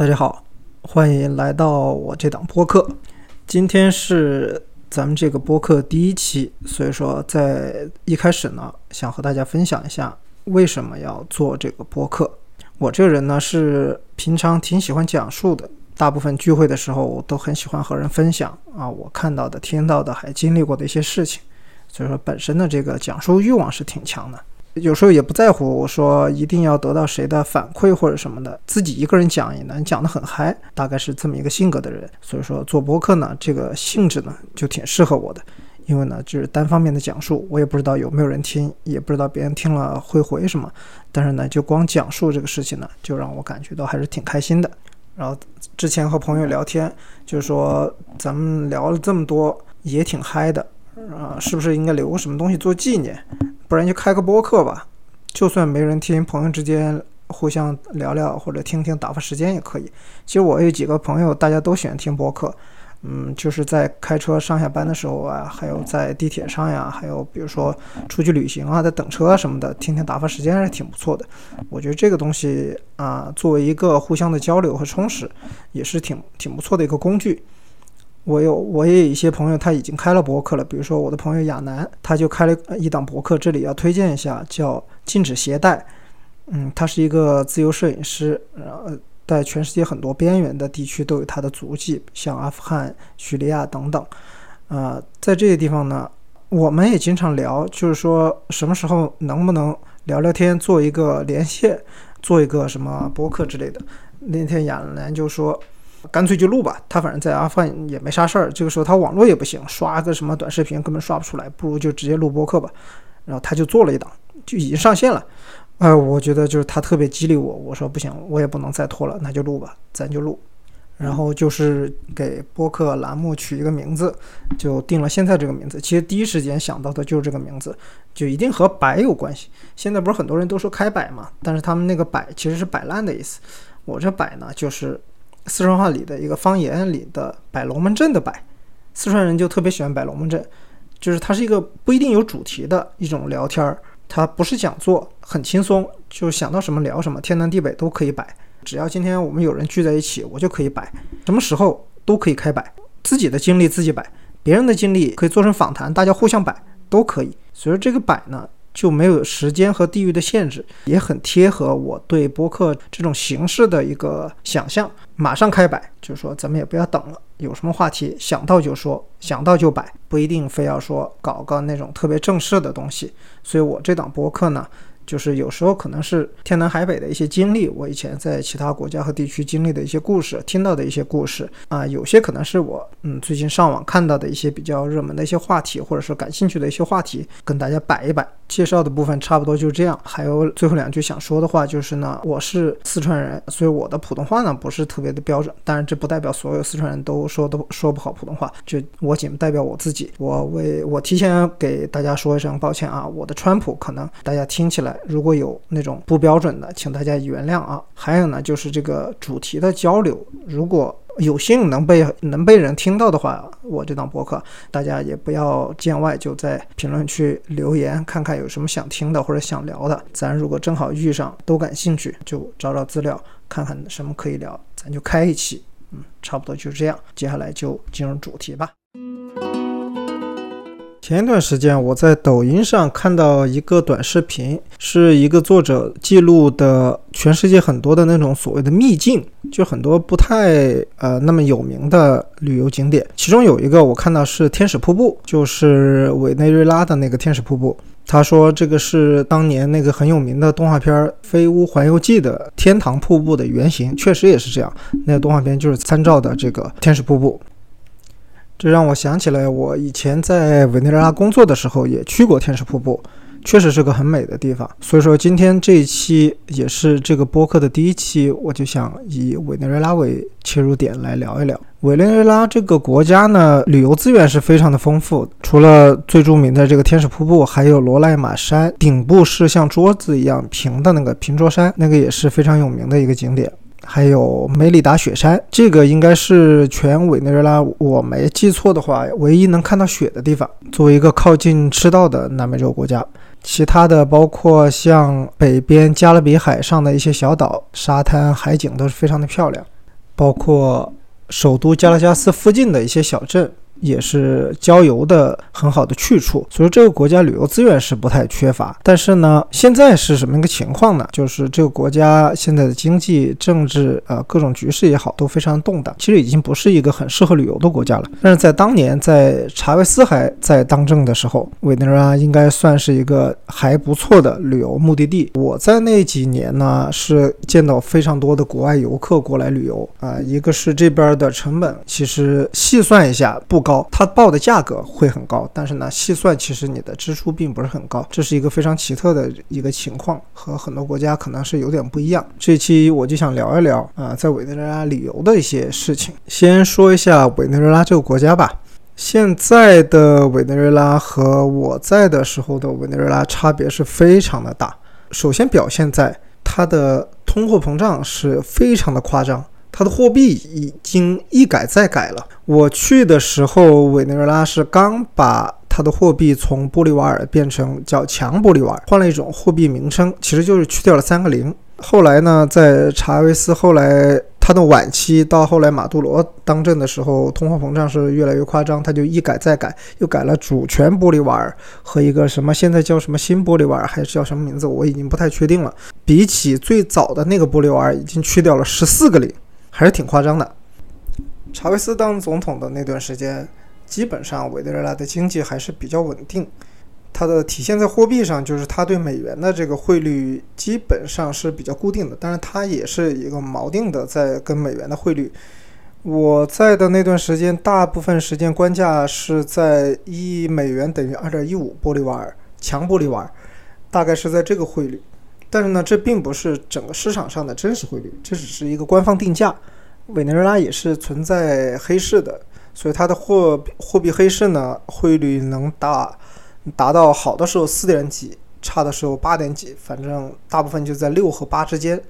大家好，欢迎来到我这档播客。今天是咱们这个播客第一期，所以说在一开始呢，想和大家分享一下为什么要做这个播客。我这个人呢是平常挺喜欢讲述的，大部分聚会的时候我都很喜欢和人分享啊，我看到的、听到的，还经历过的一些事情。所以说，本身的这个讲述欲望是挺强的。有时候也不在乎我说一定要得到谁的反馈或者什么的，自己一个人讲也能讲得很嗨，大概是这么一个性格的人。所以说做博客呢，这个性质呢就挺适合我的，因为呢就是单方面的讲述，我也不知道有没有人听，也不知道别人听了会回什么，但是呢就光讲述这个事情呢，就让我感觉到还是挺开心的。然后之前和朋友聊天，就是说咱们聊了这么多，也挺嗨的。啊，是不是应该留个什么东西做纪念？不然就开个播客吧，就算没人听，朋友之间互相聊聊或者听听打发时间也可以。其实我有几个朋友，大家都喜欢听播客，嗯，就是在开车上下班的时候啊，还有在地铁上呀，还有比如说出去旅行啊，在等车什么的，听听打发时间还是挺不错的。我觉得这个东西啊，作为一个互相的交流和充实，也是挺挺不错的一个工具。我有，我也有一些朋友，他已经开了博客了。比如说我的朋友亚楠，他就开了一档博客，这里要推荐一下，叫“禁止携带”。嗯，他是一个自由摄影师，然后在全世界很多边缘的地区都有他的足迹，像阿富汗、叙利亚等等。呃，在这些地方呢，我们也经常聊，就是说什么时候能不能聊聊天，做一个连线，做一个什么博客之类的。那天亚楠就说。干脆就录吧，他反正在阿富汗也没啥事儿，这个时候他网络也不行，刷个什么短视频根本刷不出来，不如就直接录播客吧。然后他就做了一档，就已经上线了。呃，我觉得就是他特别激励我，我说不行，我也不能再拖了，那就录吧，咱就录。然后就是给播客栏目取一个名字，就定了现在这个名字。其实第一时间想到的就是这个名字，就一定和摆有关系。现在不是很多人都说开摆嘛，但是他们那个摆其实是摆烂的意思。我这摆呢就是。四川话里的一个方言里的摆龙门阵的摆，四川人就特别喜欢摆龙门阵，就是它是一个不一定有主题的一种聊天儿，它不是讲座，很轻松，就想到什么聊什么，天南地北都可以摆。只要今天我们有人聚在一起，我就可以摆，什么时候都可以开摆，自己的经历自己摆，别人的经历可以做成访谈，大家互相摆都可以。所以这个摆呢。就没有时间和地域的限制，也很贴合我对播客这种形式的一个想象。马上开摆，就是说咱们也不要等了，有什么话题想到就说，想到就摆，不一定非要说搞个那种特别正式的东西。所以我这档播客呢。就是有时候可能是天南海北的一些经历，我以前在其他国家和地区经历的一些故事，听到的一些故事啊，有些可能是我嗯最近上网看到的一些比较热门的一些话题，或者是感兴趣的一些话题，跟大家摆一摆。介绍的部分差不多就是这样。还有最后两句想说的话，就是呢，我是四川人，所以我的普通话呢不是特别的标准，当然这不代表所有四川人都说都说不好普通话，就我仅代表我自己，我为我提前给大家说一声抱歉啊，我的川普可能大家听起来。如果有那种不标准的，请大家原谅啊。还有呢，就是这个主题的交流，如果有幸能被能被人听到的话，我这档播客大家也不要见外，就在评论区留言，看看有什么想听的或者想聊的。咱如果正好遇上都感兴趣，就找找资料，看看什么可以聊，咱就开一期。嗯，差不多就是这样。接下来就进入主题吧。前一段时间，我在抖音上看到一个短视频，是一个作者记录的全世界很多的那种所谓的秘境，就很多不太呃那么有名的旅游景点。其中有一个我看到是天使瀑布，就是委内瑞拉的那个天使瀑布。他说这个是当年那个很有名的动画片《飞屋环游记》的天堂瀑布的原型，确实也是这样。那个动画片就是参照的这个天使瀑布。这让我想起来，我以前在委内瑞拉工作的时候也去过天使瀑布，确实是个很美的地方。所以说，今天这一期也是这个播客的第一期，我就想以委内瑞拉为切入点来聊一聊。委内瑞拉这个国家呢，旅游资源是非常的丰富，除了最著名的这个天使瀑布，还有罗赖马山，顶部是像桌子一样平的那个平桌山，那个也是非常有名的一个景点。还有梅里达雪山，这个应该是全委内瑞拉，我没记错的话，唯一能看到雪的地方。作为一个靠近赤道的南美洲国家，其他的包括像北边加勒比海上的一些小岛，沙滩海景都是非常的漂亮。包括首都加拉加斯附近的一些小镇。也是郊游的很好的去处，所以这个国家旅游资源是不太缺乏。但是呢，现在是什么一个情况呢？就是这个国家现在的经济、政治，呃，各种局势也好，都非常动荡。其实已经不是一个很适合旅游的国家了。但是在当年，在查韦斯还在当政的时候，委内瑞拉应该算是一个还不错的旅游目的地。我在那几年呢，是见到非常多的国外游客过来旅游啊。一个是这边的成本，其实细算一下不高。它报的价格会很高，但是呢，细算其实你的支出并不是很高，这是一个非常奇特的一个情况，和很多国家可能是有点不一样。这期我就想聊一聊啊，在委内瑞拉旅游的一些事情。先说一下委内瑞拉这个国家吧。现在的委内瑞拉和我在的时候的委内瑞拉差别是非常的大。首先表现在它的通货膨胀是非常的夸张。它的货币已经一改再改了。我去的时候，委内瑞拉是刚把它的货币从玻利瓦尔变成叫强玻利瓦尔，换了一种货币名称，其实就是去掉了三个零。后来呢，在查韦斯后来他的晚期，到后来马杜罗当政的时候，通货膨胀是越来越夸张，他就一改再改，又改了主权玻利瓦尔和一个什么现在叫什么新玻利瓦尔，还是叫什么名字，我已经不太确定了。比起最早的那个玻利瓦尔，已经去掉了十四个零。还是挺夸张的。查韦斯当总统的那段时间，基本上委内瑞拉的经济还是比较稳定。它的体现在货币上，就是它对美元的这个汇率基本上是比较固定的。但是它也是一个锚定的，在跟美元的汇率。我在的那段时间，大部分时间官价是在一美元等于二点一五玻利瓦尔，强玻利瓦尔，大概是在这个汇率。但是呢，这并不是整个市场上的真实汇率，这只是一个官方定价。委内瑞拉也是存在黑市的，所以它的货货币黑市呢，汇率能达达到好的时候四点几，差的时候八点几，反正大部分就在六和八之间。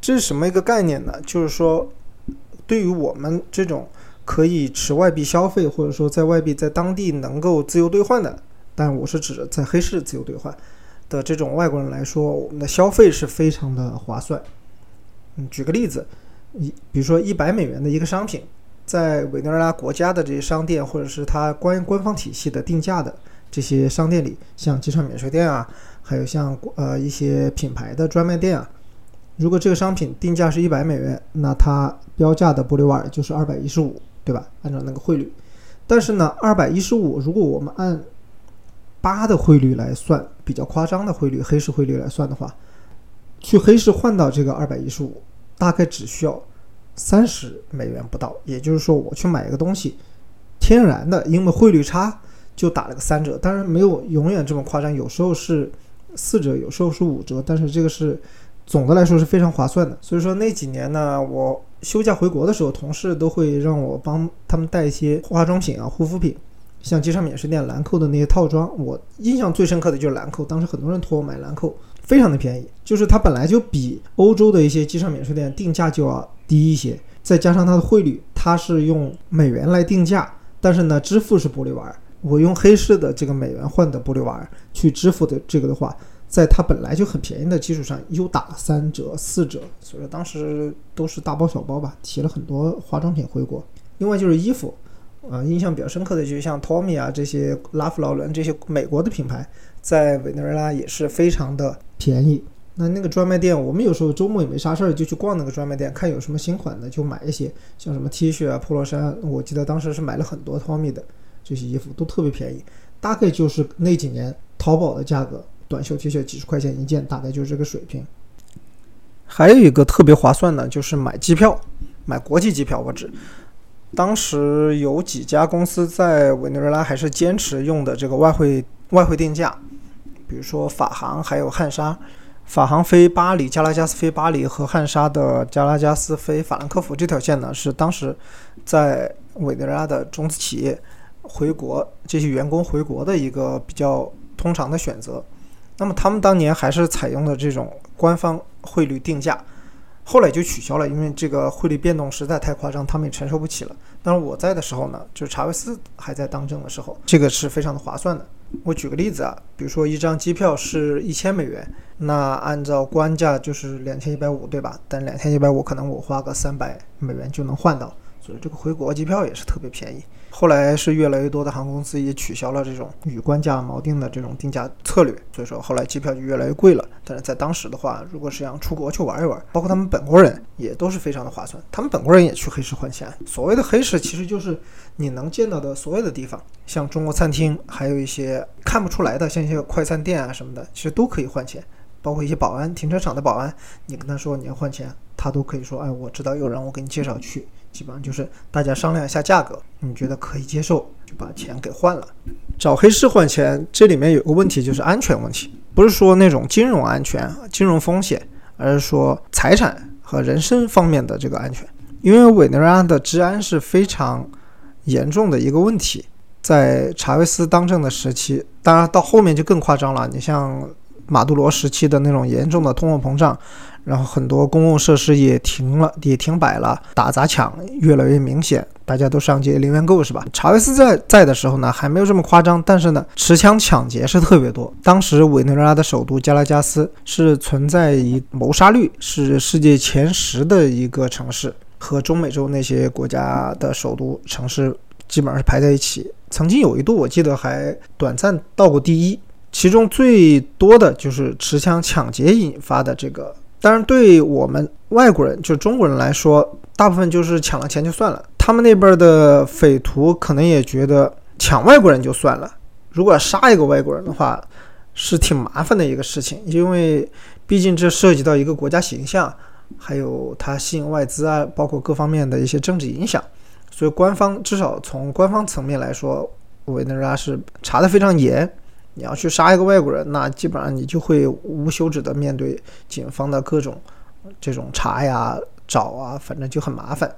这是什么一个概念呢？就是说，对于我们这种可以持外币消费，或者说在外币在当地能够自由兑换的，但我是指在黑市自由兑换。的这种外国人来说，我们的消费是非常的划算。嗯，举个例子，一比如说一百美元的一个商品，在委内瑞拉国家的这些商店，或者是它官官方体系的定价的这些商店里，像机场免税店啊，还有像呃一些品牌的专卖店啊，如果这个商品定价是一百美元，那它标价的玻利瓦尔就是二百一十五，对吧？按照那个汇率。但是呢，二百一十五，如果我们按八的汇率来算，比较夸张的汇率，黑市汇率来算的话，去黑市换到这个二百一十五，大概只需要三十美元不到。也就是说，我去买一个东西，天然的，因为汇率差就打了个三折。当然没有永远这么夸张，有时候是四折，有时候是五折。但是这个是总的来说是非常划算的。所以说那几年呢，我休假回国的时候，同事都会让我帮他们带一些化妆品啊、护肤品。像机场免税店兰蔻的那些套装，我印象最深刻的就是兰蔻。当时很多人托我买兰蔻，非常的便宜，就是它本来就比欧洲的一些机场免税店定价就要低一些，再加上它的汇率，它是用美元来定价，但是呢，支付是玻利瓦尔。我用黑市的这个美元换的玻利瓦尔去支付的这个的话，在它本来就很便宜的基础上，又打了三折、四折，所以说当时都是大包小包吧，提了很多化妆品回国。另外就是衣服。啊，印象比较深刻的就是像 Tommy 啊这些拉夫劳伦这些美国的品牌，在委内瑞拉也是非常的便宜。那那个专卖店，我们有时候周末也没啥事儿，就去逛那个专卖店，看有什么新款的就买一些，像什么 T 恤啊、polo 衫，我记得当时是买了很多 Tommy 的这些衣服，都特别便宜，大概就是那几年淘宝的价格，短袖 T 恤几十块钱一件，大概就是这个水平。还有一个特别划算的，就是买机票，买国际机票，我指。当时有几家公司在委内瑞拉还是坚持用的这个外汇外汇定价，比如说法航还有汉莎。法航飞巴黎、加拉加斯飞巴黎和汉莎的加拉加斯飞法兰克福这条线呢，是当时在委内瑞拉的中资企业回国这些员工回国的一个比较通常的选择。那么他们当年还是采用的这种官方汇率定价。后来就取消了，因为这个汇率变动实在太夸张，他们也承受不起了。但是我在的时候呢，就是查韦斯还在当政的时候，这个是非常的划算的。我举个例子啊，比如说一张机票是一千美元，那按照官价就是两千一百五，对吧？但两千一百五可能我花个三百美元就能换到，所以这个回国机票也是特别便宜。后来是越来越多的航空公司也取消了这种与官价锚定的这种定价策略，所以说后来机票就越来越贵了。但是在当时的话，如果是想出国去玩一玩，包括他们本国人也都是非常的划算。他们本国人也去黑市换钱。所谓的黑市其实就是你能见到的所有的地方，像中国餐厅，还有一些看不出来的，像一些快餐店啊什么的，其实都可以换钱。包括一些保安，停车场的保安，你跟他说你要换钱，他都可以说，哎，我知道有人，我给你介绍去。基本上就是大家商量一下价格，你觉得可以接受，就把钱给换了。找黑市换钱，这里面有个问题就是安全问题，不是说那种金融安全、金融风险，而是说财产和人身方面的这个安全。因为委内瑞拉的治安是非常严重的一个问题，在查韦斯当政的时期，当然到后面就更夸张了。你像马杜罗时期的那种严重的通货膨胀。然后很多公共设施也停了，也停摆了，打砸抢越来越明显，大家都上街零元购是吧？查韦斯在在的时候呢，还没有这么夸张，但是呢，持枪抢劫是特别多。当时委内瑞拉的首都加拉加斯是存在一谋杀率是世界前十的一个城市，和中美洲那些国家的首都城市基本上是排在一起。曾经有一度我记得还短暂到过第一，其中最多的就是持枪抢劫引发的这个。当然，对我们外国人，就中国人来说，大部分就是抢了钱就算了。他们那边的匪徒可能也觉得抢外国人就算了，如果要杀一个外国人的话，是挺麻烦的一个事情，因为毕竟这涉及到一个国家形象，还有它吸引外资啊，包括各方面的一些政治影响。所以官方至少从官方层面来说，委内瑞拉是查得非常严。你要去杀一个外国人，那基本上你就会无休止的面对警方的各种这种查呀、找啊，反正就很麻烦，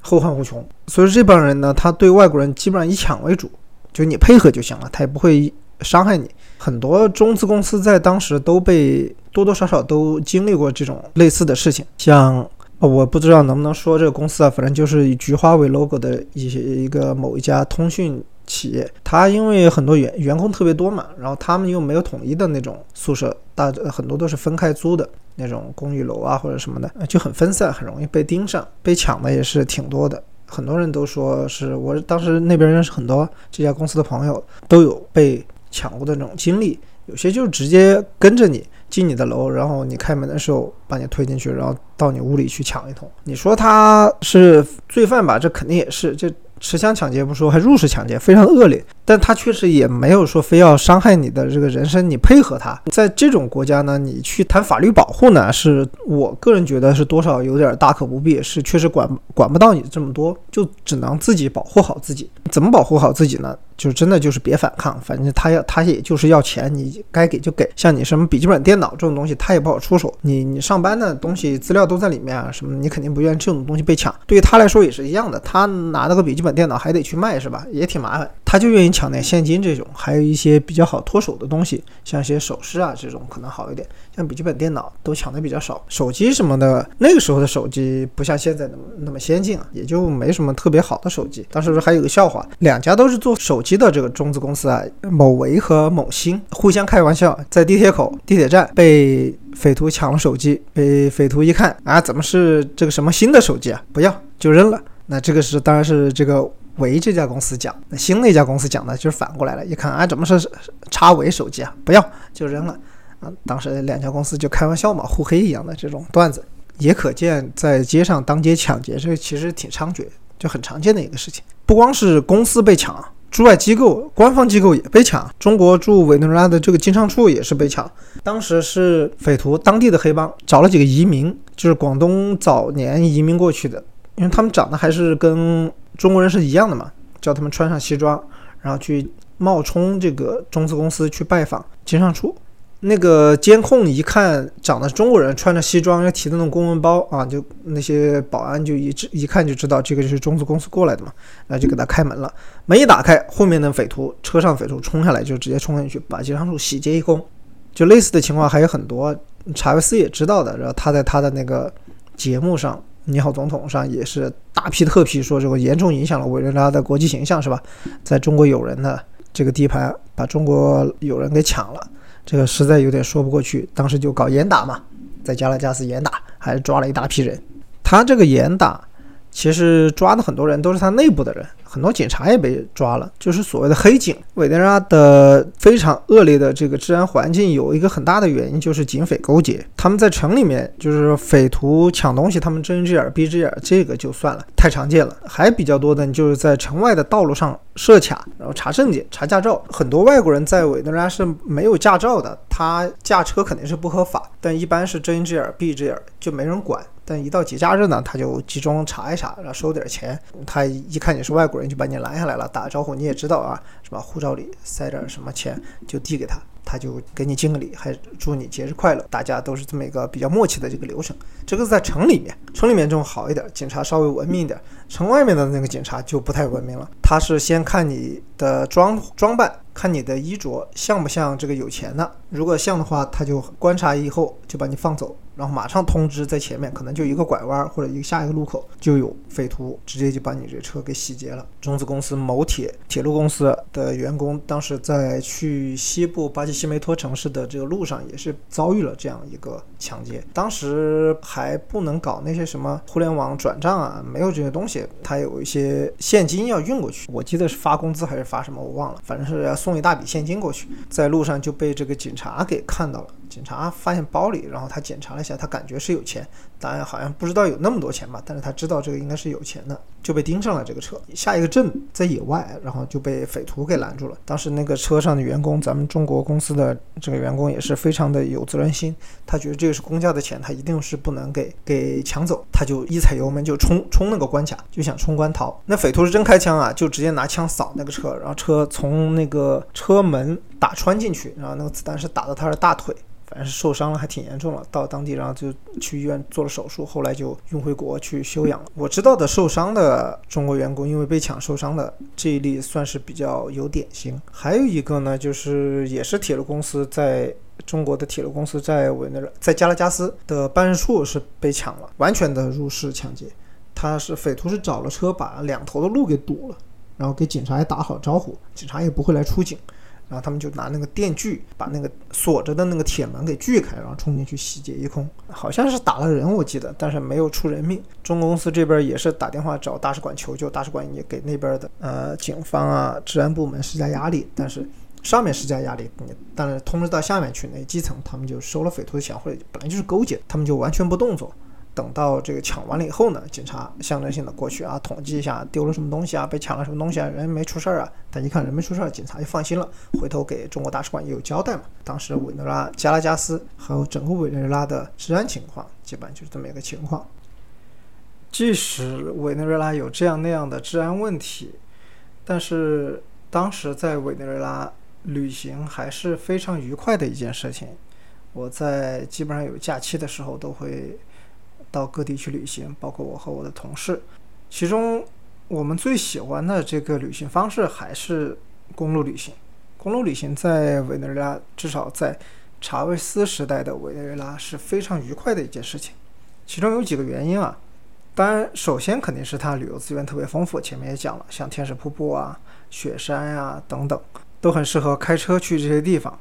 后患无穷。所以这帮人呢，他对外国人基本上以抢为主，就你配合就行了，他也不会伤害你。很多中资公司在当时都被多多少少都经历过这种类似的事情，像我不知道能不能说这个公司啊，反正就是以菊花为 logo 的一些一个某一家通讯。企业，它因为很多员员工特别多嘛，然后他们又没有统一的那种宿舍，大很多都是分开租的那种公寓楼啊或者什么的，就很分散，很容易被盯上，被抢的也是挺多的。很多人都说是我当时那边认识很多这家公司的朋友，都有被抢过的那种经历。有些就直接跟着你进你的楼，然后你开门的时候把你推进去，然后到你屋里去抢一通。你说他是罪犯吧？这肯定也是这。持枪抢劫不说，还入室抢劫，非常恶劣。但他确实也没有说非要伤害你的这个人身，你配合他，在这种国家呢，你去谈法律保护呢，是我个人觉得是多少有点大可不必，是确实管管不到你这么多，就只能自己保护好自己。怎么保护好自己呢？就真的就是别反抗，反正他要他也就是要钱，你该给就给。像你什么笔记本电脑这种东西，他也不好出手。你你上班的东西资料都在里面啊，什么你肯定不愿意这种东西被抢。对于他来说也是一样的，他拿那个笔记本电脑还得去卖是吧？也挺麻烦，他就愿意抢点现金这种，还有一些比较好脱手的东西，像一些首饰啊这种可能好一点。像笔记本电脑都抢的比较少，手机什么的，那个时候的手机不像现在那么那么先进啊，也就没什么特别好的手机。当时还有个笑话，两家都是做手机的这个中资公司啊，某维和某兴互相开玩笑，在地铁口、地铁站被匪徒抢了手机，被匪徒一看啊，怎么是这个什么新的手机啊？不要就扔了。那这个是当然是这个维这家公司讲，那新那家公司讲的就是反过来了，一看啊，怎么是叉维手机啊？不要就扔了。啊当时两家公司就开玩笑嘛，互黑一样的这种段子，也可见在街上当街抢劫，这个其实挺猖獗，就很常见的一个事情。不光是公司被抢，驻外机构、官方机构也被抢。中国驻委内瑞拉的这个经商处也是被抢。当时是匪徒当地的黑帮找了几个移民，就是广东早年移民过去的，因为他们长得还是跟中国人是一样的嘛，叫他们穿上西装，然后去冒充这个中资公司去拜访经商处。那个监控一看，长得中国人，穿着西装，要提的那种公文包啊，就那些保安就一一看就知道这个就是中资公司过来的嘛，那就给他开门了。门一打开，后面的匪徒，车上匪徒冲下来就直接冲进去，把经商处洗劫一空。就类似的情况还有很多，查韦斯也知道的，然后他在他的那个节目上，《你好，总统》上也是大批特批说这个严重影响了委内瑞拉的国际形象，是吧？在中国友人的这个地盘把中国友人给抢了，这个实在有点说不过去。当时就搞严打嘛，在加拉加斯严打，还抓了一大批人。他这个严打，其实抓的很多人都是他内部的人。很多警察也被抓了，就是所谓的黑警。委内瑞拉的非常恶劣的这个治安环境，有一个很大的原因就是警匪勾结。他们在城里面就是匪徒抢东西，他们睁一只眼闭一只眼，这个就算了，太常见了。还比较多的，就是在城外的道路上设卡，然后查证件、查驾照。很多外国人在委内瑞拉是没有驾照的，他驾车肯定是不合法，但一般是睁一只眼闭一只眼，就没人管。但一到节假日呢，他就集中查一查，然后收点钱。他一看你是外国人，就把你拦下来了，打招呼，你也知道啊，是吧？护照里塞点什么钱，就递给他，他就给你敬个礼，还祝你节日快乐。大家都是这么一个比较默契的这个流程。这个在城里面，城里面这种好一点，警察稍微文明一点。城外面的那个警察就不太文明了，他是先看你的装装扮，看你的衣着像不像这个有钱的。如果像的话，他就观察以后就把你放走。然后马上通知，在前面可能就一个拐弯或者一个下一个路口就有匪徒，直接就把你这车给洗劫了。中资公司某铁铁路公司的员工当时在去西部巴西西梅托城市的这个路上，也是遭遇了这样一个抢劫。当时还不能搞那些什么互联网转账啊，没有这些东西，他有一些现金要运过去。我记得是发工资还是发什么，我忘了，反正是要送一大笔现金过去。在路上就被这个警察查给看到了。警察发现包里，然后他检查了一下，他感觉是有钱，当然好像不知道有那么多钱吧，但是他知道这个应该是有钱的，就被盯上了这个车。下一个镇在野外，然后就被匪徒给拦住了。当时那个车上的员工，咱们中国公司的这个员工也是非常的有责任心，他觉得这个是公家的钱，他一定是不能给给抢走，他就一踩油门就冲冲那个关卡，就想冲关逃。那匪徒是真开枪啊，就直接拿枪扫那个车，然后车从那个车门打穿进去，然后那个子弹是打到他的大腿。反正是受伤了，还挺严重了。到当地，然后就去医院做了手术，后来就运回国去休养了。我知道的受伤的中国员工，因为被抢受伤的这一例算是比较有典型。还有一个呢，就是也是铁路公司在中国的铁路公司在委内瑞在加拉加斯的办事处是被抢了，完全的入室抢劫。他是匪徒是找了车把两头的路给堵了，然后给警察也打好招呼，警察也不会来出警。然后他们就拿那个电锯把那个锁着的那个铁门给锯开，然后冲进去洗劫一空，好像是打了人，我记得，但是没有出人命。中国公司这边也是打电话找大使馆求救，大使馆也给那边的呃警方啊、治安部门施加压力，但是上面施加压力，你但是通知到下面去那基层，他们就收了匪徒的钱，或者本来就是勾结，他们就完全不动作。等到这个抢完了以后呢，警察象征性的过去啊，统计一下丢了什么东西啊，被抢了什么东西啊，人没出事儿啊。但一看人没出事儿，警察就放心了，回头给中国大使馆也有交代嘛。当时委内瑞拉、加拉加斯还有整个委内瑞拉的治安情况，基本就是这么一个情况。即使委内瑞拉有这样那样的治安问题，但是当时在委内瑞拉旅行还是非常愉快的一件事情。我在基本上有假期的时候都会。到各地去旅行，包括我和我的同事，其中我们最喜欢的这个旅行方式还是公路旅行。公路旅行在委内瑞拉，至少在查韦斯时代的委内瑞拉是非常愉快的一件事情。其中有几个原因啊，当然，首先肯定是它旅游资源特别丰富，前面也讲了，像天使瀑布啊、雪山呀等等，都很适合开车去这些地方。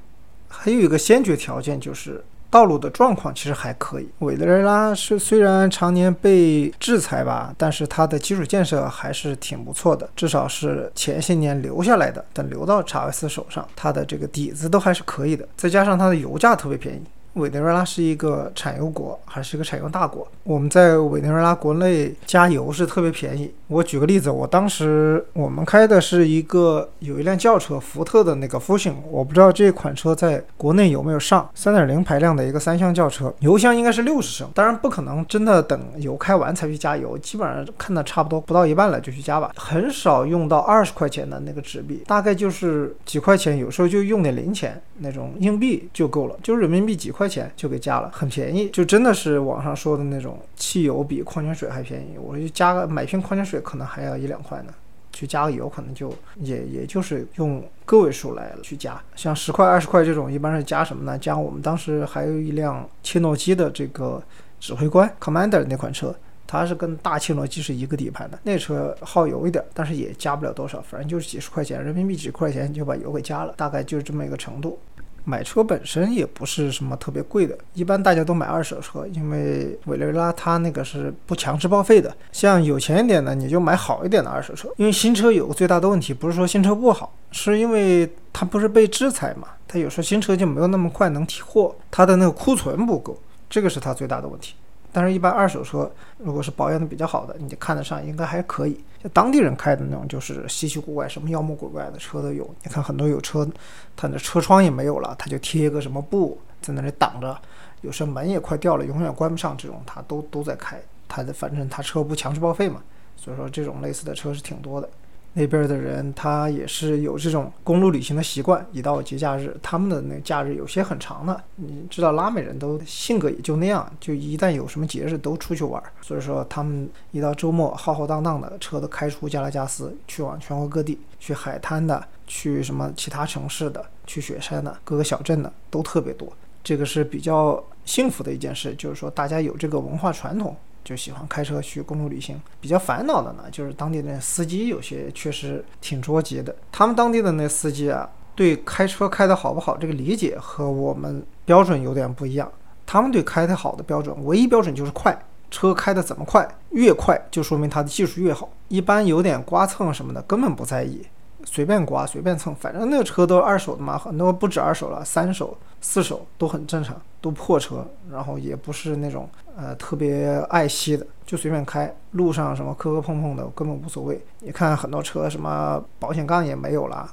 还有一个先决条件就是。道路的状况其实还可以。委内瑞拉是虽然常年被制裁吧，但是它的基础建设还是挺不错的，至少是前些年留下来的。等留到查韦斯手上，它的这个底子都还是可以的。再加上它的油价特别便宜。委内瑞拉是一个产油国，还是一个产油大国。我们在委内瑞拉国内加油是特别便宜。我举个例子，我当时我们开的是一个有一辆轿车，福特的那个 Fusion，我不知道这款车在国内有没有上，三点零排量的一个三厢轿车，油箱应该是六十升。当然不可能真的等油开完才去加油，基本上看的差不多不到一半了就去加吧。很少用到二十块钱的那个纸币，大概就是几块钱，有时候就用点零钱那种硬币就够了，就是人民币几块。块钱就给加了，很便宜，就真的是网上说的那种汽油比矿泉水还便宜。我就加个买瓶矿泉水可能还要一两块呢，去加个油可能就也也就是用个位数来去加。像十块二十块这种，一般是加什么呢？加我们当时还有一辆切诺基的这个指挥官 Commander 那款车，它是跟大切诺基是一个底盘的，那车耗油一点，但是也加不了多少，反正就是几十块钱人民币几块钱就把油给加了，大概就是这么一个程度。买车本身也不是什么特别贵的，一般大家都买二手车，因为委内瑞拉它那个是不强制报废的。像有钱一点的，你就买好一点的二手车。因为新车有个最大的问题，不是说新车不好，是因为它不是被制裁嘛，它有时候新车就没有那么快能提货，它的那个库存不够，这个是它最大的问题。但是，一般二手车如果是保养的比较好的，你就看得上，应该还可以。当地人开的那种，就是稀奇古怪、什么妖魔鬼怪的车都有。你看很多有车，他那车窗也没有了，他就贴一个什么布在那里挡着，有时候门也快掉了，永远关不上，这种他都都在开。他的反正他车不强制报废嘛，所以说这种类似的车是挺多的。那边的人他也是有这种公路旅行的习惯，一到节假日，他们的那假日有些很长的。你知道拉美人都性格也就那样，就一旦有什么节日都出去玩，所以说他们一到周末浩浩荡荡的车都开出加拉加斯，去往全国各地，去海滩的，去什么其他城市的，去雪山的，各个小镇的都特别多。这个是比较幸福的一件事，就是说大家有这个文化传统。就喜欢开车去公路旅行，比较烦恼的呢，就是当地的司机有些确实挺着急的。他们当地的那司机啊，对开车开得好不好这个理解和我们标准有点不一样。他们对开得好的标准，唯一标准就是快，车开得怎么快，越快就说明他的技术越好。一般有点刮蹭什么的，根本不在意。随便刮随便蹭，反正那个车都是二手的嘛，很多不止二手了，三手、四手都很正常，都破车，然后也不是那种呃特别爱惜的，就随便开，路上什么磕磕碰碰的根本无所谓。你看很多车什么保险杠也没有了，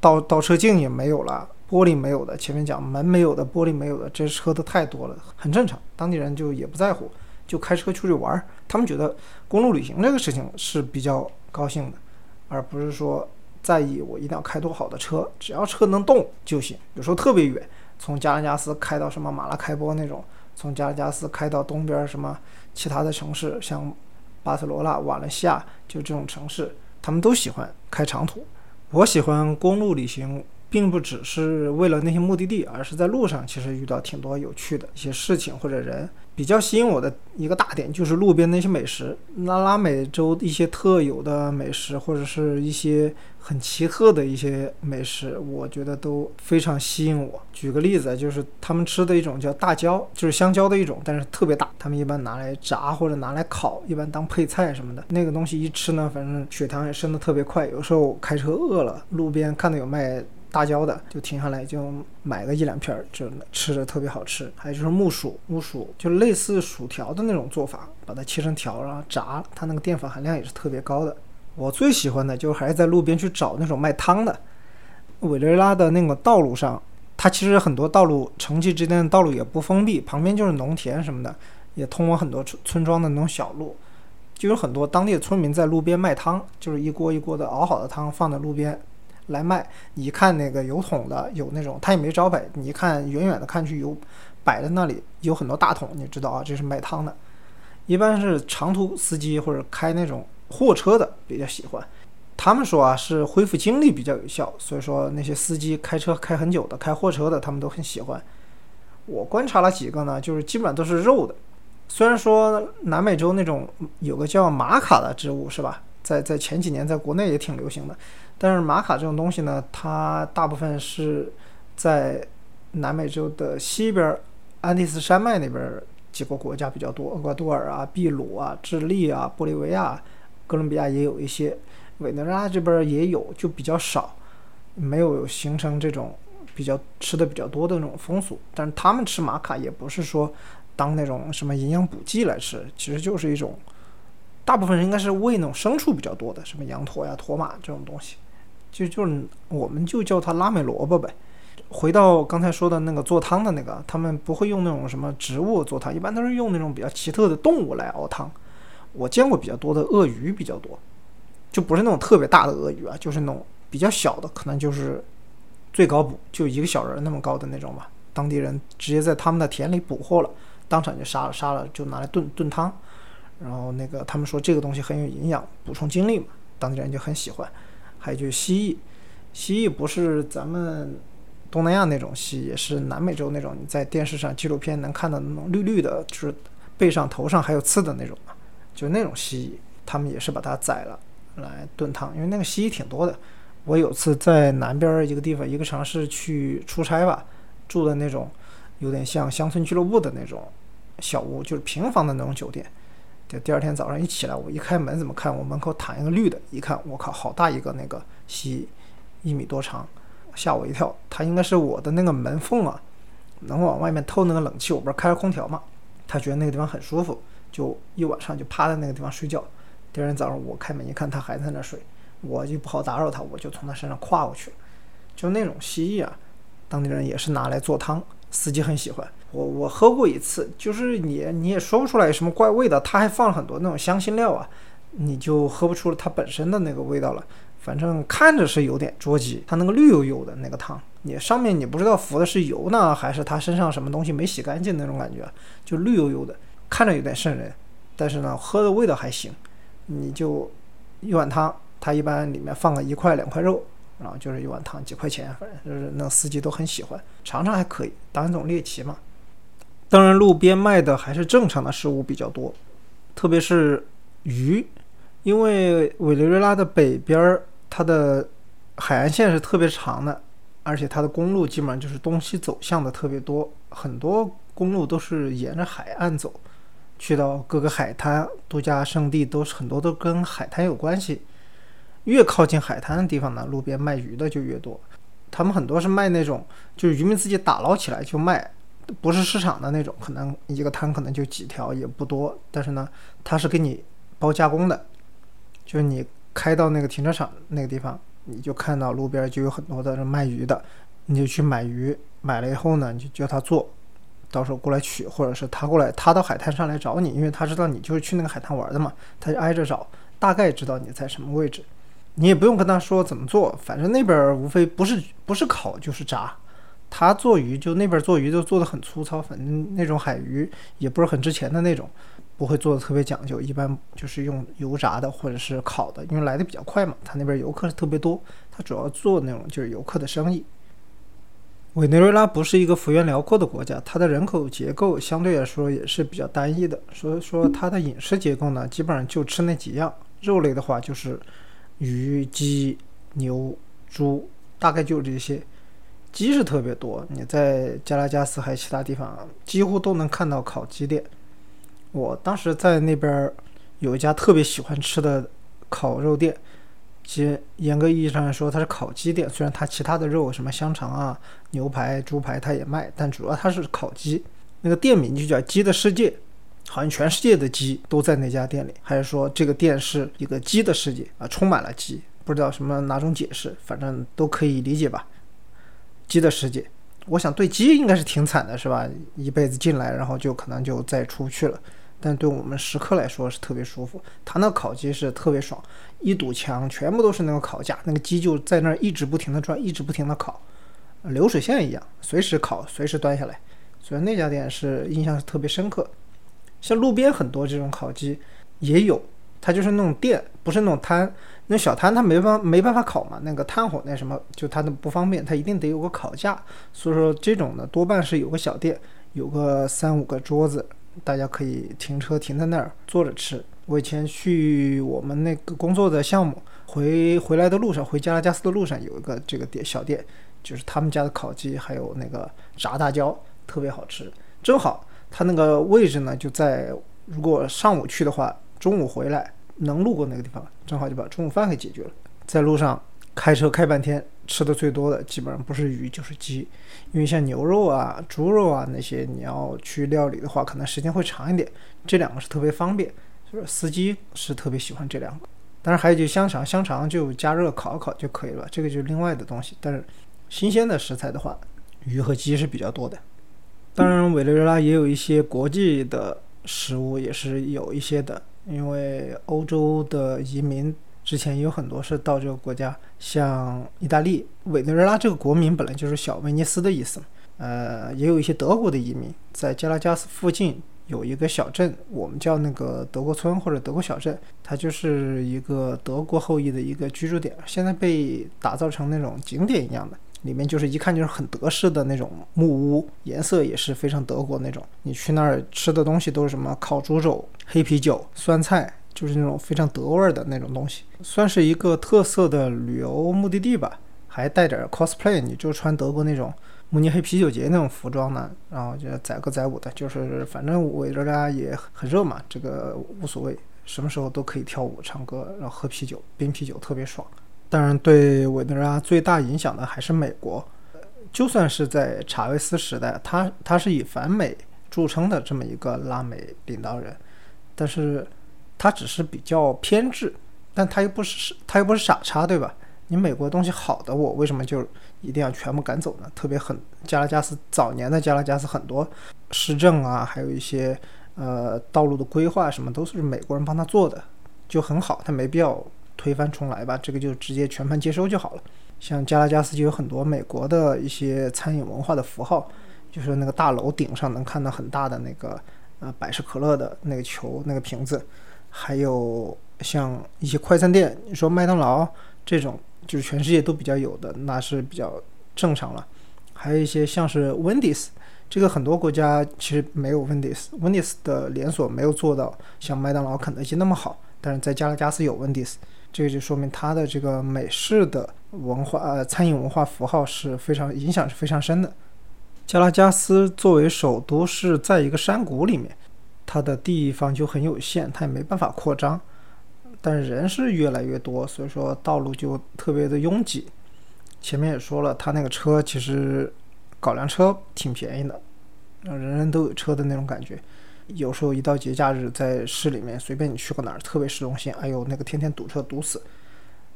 倒 倒车镜也没有了，玻璃没有的，前面讲门没有的，玻璃没有的，这车都太多了，很正常。当地人就也不在乎，就开车出去玩，他们觉得公路旅行这个事情是比较高兴的，而不是说。在意我一定要开多好的车，只要车能动就行。有时候特别远，从加拉加斯开到什么马拉开波那种，从加拉加斯开到东边什么其他的城市，像巴塞罗那、瓦伦西亚，就这种城市，他们都喜欢开长途。我喜欢公路旅行。并不只是为了那些目的地，而是在路上其实遇到挺多有趣的一些事情或者人。比较吸引我的一个大点就是路边那些美食，拉拉美洲一些特有的美食，或者是一些很奇特的一些美食，我觉得都非常吸引我。举个例子，就是他们吃的一种叫大蕉，就是香蕉的一种，但是特别大。他们一般拿来炸或者拿来烤，一般当配菜什么的。那个东西一吃呢，反正血糖也升得特别快。有时候开车饿了，路边看到有卖。大椒的就停下来就买个一两片儿，就吃着特别好吃。还有就是木薯，木薯就类似薯条的那种做法，把它切成条然后炸，它那个淀粉含量也是特别高的。我最喜欢的就是还是在路边去找那种卖汤的。委内瑞拉的那个道路上，它其实很多道路城际之间的道路也不封闭，旁边就是农田什么的，也通往很多村村庄的那种小路，就有很多当地的村民在路边卖汤，就是一锅一锅的熬好的汤放在路边。来卖，你一看那个油桶的，有那种他也没招牌，你一看远远的看去有摆在那里有很多大桶，你知道啊，这是卖汤的。一般是长途司机或者开那种货车的比较喜欢，他们说啊是恢复精力比较有效，所以说那些司机开车开很久的开货车的他们都很喜欢。我观察了几个呢，就是基本上都是肉的。虽然说南美洲那种有个叫玛卡的植物是吧，在在前几年在国内也挺流行的。但是玛卡这种东西呢，它大部分是在南美洲的西边，安第斯山脉那边几个国家比较多，厄瓜多尔啊、秘鲁啊、智利啊、玻利维亚、哥伦比亚也有一些，委内瑞拉这边也有，就比较少，没有形成这种比较吃的比较多的那种风俗。但是他们吃玛卡也不是说当那种什么营养补剂来吃，其实就是一种，大部分人应该是喂那种牲畜比较多的，什么羊驼呀、驼马这种东西。就就是我们就叫它拉美萝卜呗。回到刚才说的那个做汤的那个，他们不会用那种什么植物做汤，一般都是用那种比较奇特的动物来熬汤。我见过比较多的鳄鱼比较多，就不是那种特别大的鳄鱼啊，就是那种比较小的，可能就是最高捕就一个小人那么高的那种吧。当地人直接在他们的田里捕获了，当场就杀了，杀了就拿来炖炖汤。然后那个他们说这个东西很有营养，补充精力嘛，当地人就很喜欢。还有就是蜥蜴，蜥蜴不是咱们东南亚那种蜥，也是南美洲那种。你在电视上纪录片能看到那种绿绿的，就是背上、头上还有刺的那种，就那种蜥蜴，他们也是把它宰了来炖汤，因为那个蜥蜴挺多的。我有次在南边一个地方一个城市去出差吧，住的那种有点像乡村俱乐部的那种小屋，就是平房的那种酒店。就第二天早上一起来，我一开门怎么看？我门口躺一个绿的，一看我靠，好大一个那个蜥蜴，一米多长，吓我一跳。它应该是我的那个门缝啊，能往外面透那个冷气。我不是开着空调嘛，它觉得那个地方很舒服，就一晚上就趴在那个地方睡觉。第二天早上我开门一看，它还在那睡。我就不好打扰它，我就从它身上跨过去。就那种蜥蜴啊，当地人也是拿来做汤，司机很喜欢。我我喝过一次，就是你你也说不出来什么怪味道，它还放了很多那种香辛料啊，你就喝不出它本身的那个味道了。反正看着是有点捉急，它那个绿油油的那个汤，你上面你不知道浮的是油呢，还是它身上什么东西没洗干净那种感觉，就绿油油的，看着有点瘆人。但是呢，喝的味道还行，你就一碗汤。它一般里面放个一块两块肉，然后就是一碗汤几块钱，反正就是那司机都很喜欢，尝尝还可以，当一种猎奇嘛。当然，路边卖的还是正常的食物比较多，特别是鱼，因为委内瑞拉的北边儿，它的海岸线是特别长的，而且它的公路基本上就是东西走向的特别多，很多公路都是沿着海岸走，去到各个海滩度假胜地，都是很多都跟海滩有关系。越靠近海滩的地方呢，路边卖鱼的就越多。他们很多是卖那种，就是渔民自己打捞起来就卖，不是市场的那种。可能一个摊可能就几条，也不多。但是呢，他是给你包加工的，就是你开到那个停车场那个地方，你就看到路边就有很多的卖鱼的，你就去买鱼，买了以后呢，你就叫他做，到时候过来取，或者是他过来，他到海滩上来找你，因为他知道你就是去那个海滩玩的嘛，他就挨着找，大概知道你在什么位置。你也不用跟他说怎么做，反正那边无非不是不是烤就是炸。他做鱼就那边做鱼都做的很粗糙，反正那种海鱼也不是很值钱的那种，不会做的特别讲究，一般就是用油炸的或者是烤的，因为来的比较快嘛。他那边游客特别多，他主要做那种就是游客的生意。委内瑞拉不是一个幅员辽阔的国家，它的人口结构相对来说也是比较单一的，所以说它的饮食结构呢，基本上就吃那几样，肉类的话就是。鱼、鸡、牛、猪，大概就这些。鸡是特别多，你在加拉加斯还有其他地方，几乎都能看到烤鸡店。我当时在那边有一家特别喜欢吃的烤肉店，其实严格意义上来说，它是烤鸡店。虽然它其他的肉，什么香肠啊、牛排、猪排，它也卖，但主要它是烤鸡。那个店名就叫“鸡的世界”。好像全世界的鸡都在那家店里，还是说这个店是一个鸡的世界啊？充满了鸡，不知道什么哪种解释，反正都可以理解吧。鸡的世界，我想对鸡应该是挺惨的，是吧？一辈子进来，然后就可能就再出不去了。但对我们食客来说是特别舒服，他那烤鸡是特别爽，一堵墙全部都是那个烤架，那个鸡就在那儿一直不停的转，一直不停的烤，流水线一样，随时烤，随时端下来。所以那家店是印象是特别深刻。像路边很多这种烤鸡也有，它就是那种店，不是那种摊。那小摊它没办没办法烤嘛，那个炭火那什么，就它的不方便，它一定得有个烤架。所以说这种呢，多半是有个小店，有个三五个桌子，大家可以停车停在那儿坐着吃。我以前去我们那个工作的项目回回来的路上，回加拉加斯的路上有一个这个店小店，就是他们家的烤鸡还有那个炸大椒特别好吃，正好。它那个位置呢，就在如果上午去的话，中午回来能路过那个地方，正好就把中午饭给解决了。在路上开车开半天，吃的最多的基本上不是鱼就是鸡，因为像牛肉啊、猪肉啊那些，你要去料理的话，可能时间会长一点。这两个是特别方便，就是司机是特别喜欢这两个。当然还有就香肠，香肠就加热烤一烤就可以了，这个就是另外的东西。但是新鲜的食材的话，鱼和鸡是比较多的。当然，委内瑞拉也有一些国际的食物，也是有一些的。因为欧洲的移民之前有很多是到这个国家，像意大利、委内瑞拉这个国名本来就是小威尼斯的意思。呃，也有一些德国的移民在加拉加斯附近有一个小镇，我们叫那个德国村或者德国小镇，它就是一个德国后裔的一个居住点，现在被打造成那种景点一样的。里面就是一看就是很德式的那种木屋，颜色也是非常德国那种。你去那儿吃的东西都是什么烤猪肘、黑啤酒、酸菜，就是那种非常德味儿的那种东西，算是一个特色的旅游目的地吧。还带点 cosplay，你就穿德国那种慕尼黑啤酒节那种服装呢，然后就载歌载舞的，就是反正委内瑞拉也很热嘛，这个无所谓，什么时候都可以跳舞、唱歌，然后喝啤酒、冰啤酒，特别爽。当然，对委内瑞拉最大影响的还是美国。就算是在查韦斯时代，他他是以反美著称的这么一个拉美领导人，但是他只是比较偏执，但他又不是他又不是傻叉，对吧？你美国东西好的，我为什么就一定要全部赶走呢？特别很加拉加斯早年的加拉加斯很多市政啊，还有一些呃道路的规划什么都是美国人帮他做的，就很好，他没必要。推翻重来吧，这个就直接全盘接收就好了。像加拉加斯就有很多美国的一些餐饮文化的符号，就是那个大楼顶上能看到很大的那个呃百事可乐的那个球那个瓶子，还有像一些快餐店，你说麦当劳这种就是全世界都比较有的，那是比较正常了。还有一些像是 Wendy's，这个很多国家其实没有 Wendy's，Wendy's 的连锁没有做到像麦当劳、肯德基那么好，但是在加拉加斯有 Wendy's。这个就说明它的这个美式的文化呃餐饮文化符号是非常影响是非常深的。加拉加斯作为首都是在一个山谷里面，它的地方就很有限，它也没办法扩张，但人是越来越多，所以说道路就特别的拥挤。前面也说了，它那个车其实搞辆车挺便宜的，人人都有车的那种感觉。有时候一到节假日，在市里面随便你去过哪儿，特别市中心，哎呦，那个天天堵车堵死。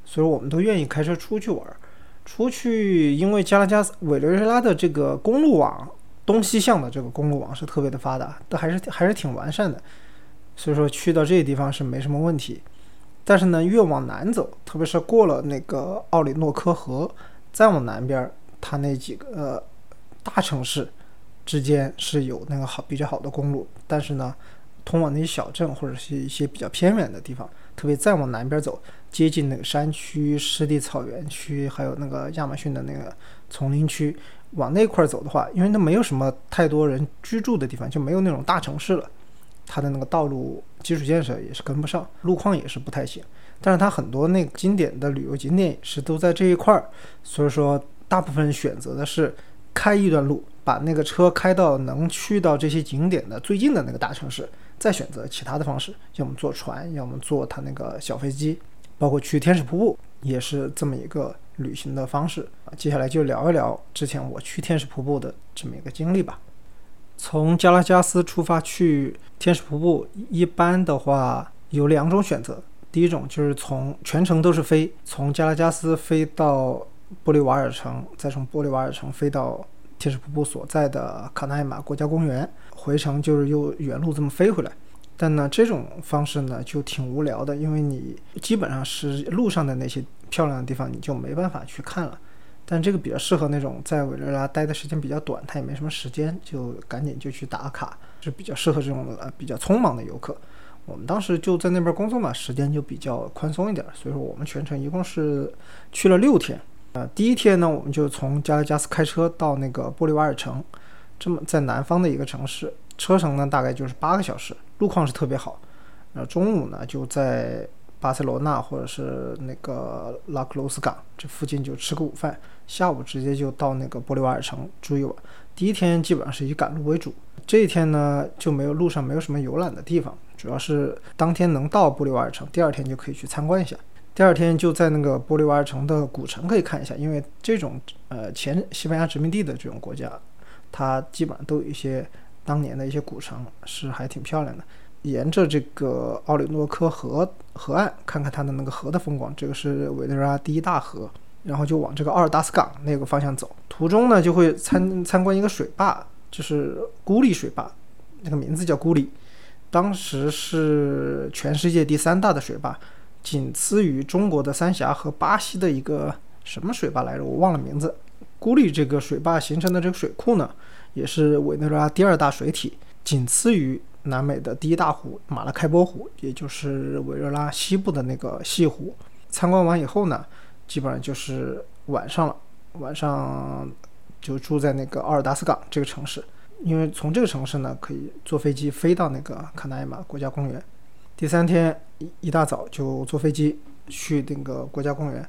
所以我们都愿意开车出去玩儿。出去，因为加拉加、委内瑞拉的这个公路网，东西向的这个公路网是特别的发达，都还是还是挺完善的。所以说去到这些地方是没什么问题。但是呢，越往南走，特别是过了那个奥里诺科河，再往南边，它那几个大城市。之间是有那个好比较好的公路，但是呢，通往那些小镇或者是一些比较偏远的地方，特别再往南边走，接近那个山区、湿地草原区，还有那个亚马逊的那个丛林区，往那块走的话，因为它没有什么太多人居住的地方，就没有那种大城市了，它的那个道路基础建设也是跟不上，路况也是不太行。但是它很多那个经典的旅游景点也是都在这一块儿，所以说大部分选择的是开一段路。把那个车开到能去到这些景点的最近的那个大城市，再选择其他的方式，要么坐船，要么坐他那个小飞机，包括去天使瀑布也是这么一个旅行的方式啊。接下来就聊一聊之前我去天使瀑布的这么一个经历吧。从加拉加斯出发去天使瀑布，一般的话有两种选择，第一种就是从全程都是飞，从加拉加斯飞到玻利瓦尔城，再从玻利瓦尔城飞到。天使瀑布所在的卡纳伊马国家公园，回程就是又原路这么飞回来。但呢，这种方式呢就挺无聊的，因为你基本上是路上的那些漂亮的地方你就没办法去看了。但这个比较适合那种在委内瑞拉待的时间比较短，他也没什么时间，就赶紧就去打卡，是比较适合这种呃比较匆忙的游客。我们当时就在那边工作嘛，时间就比较宽松一点，所以说我们全程一共是去了六天。呃，第一天呢，我们就从加拉加斯开车到那个玻利瓦尔城，这么在南方的一个城市，车程呢大概就是八个小时，路况是特别好。呃，中午呢就在巴塞罗那或者是那个拉克鲁斯港这附近就吃个午饭，下午直接就到那个玻利瓦尔城住一晚。第一天基本上是以赶路为主，这一天呢就没有路上没有什么游览的地方，主要是当天能到玻利瓦尔城，第二天就可以去参观一下。第二天就在那个玻利瓦尔城的古城可以看一下，因为这种呃前西班牙殖民地的这种国家，它基本上都有一些当年的一些古城，是还挺漂亮的。沿着这个奥里诺科河河岸看看它的那个河的风光，这个是委内瑞拉第一大河，然后就往这个奥尔达斯港那个方向走。途中呢就会参参观一个水坝，就是孤立水坝，那个名字叫孤立，当时是全世界第三大的水坝。仅次于中国的三峡和巴西的一个什么水坝来着？我忘了名字。孤立这个水坝形成的这个水库呢，也是委内瑞拉第二大水体，仅次于南美的第一大湖马拉开波湖，也就是委内瑞拉西部的那个西湖。参观完以后呢，基本上就是晚上了，晚上就住在那个奥尔达斯港这个城市，因为从这个城市呢可以坐飞机飞到那个卡纳伊马国家公园。第三天一一大早就坐飞机去那个国家公园。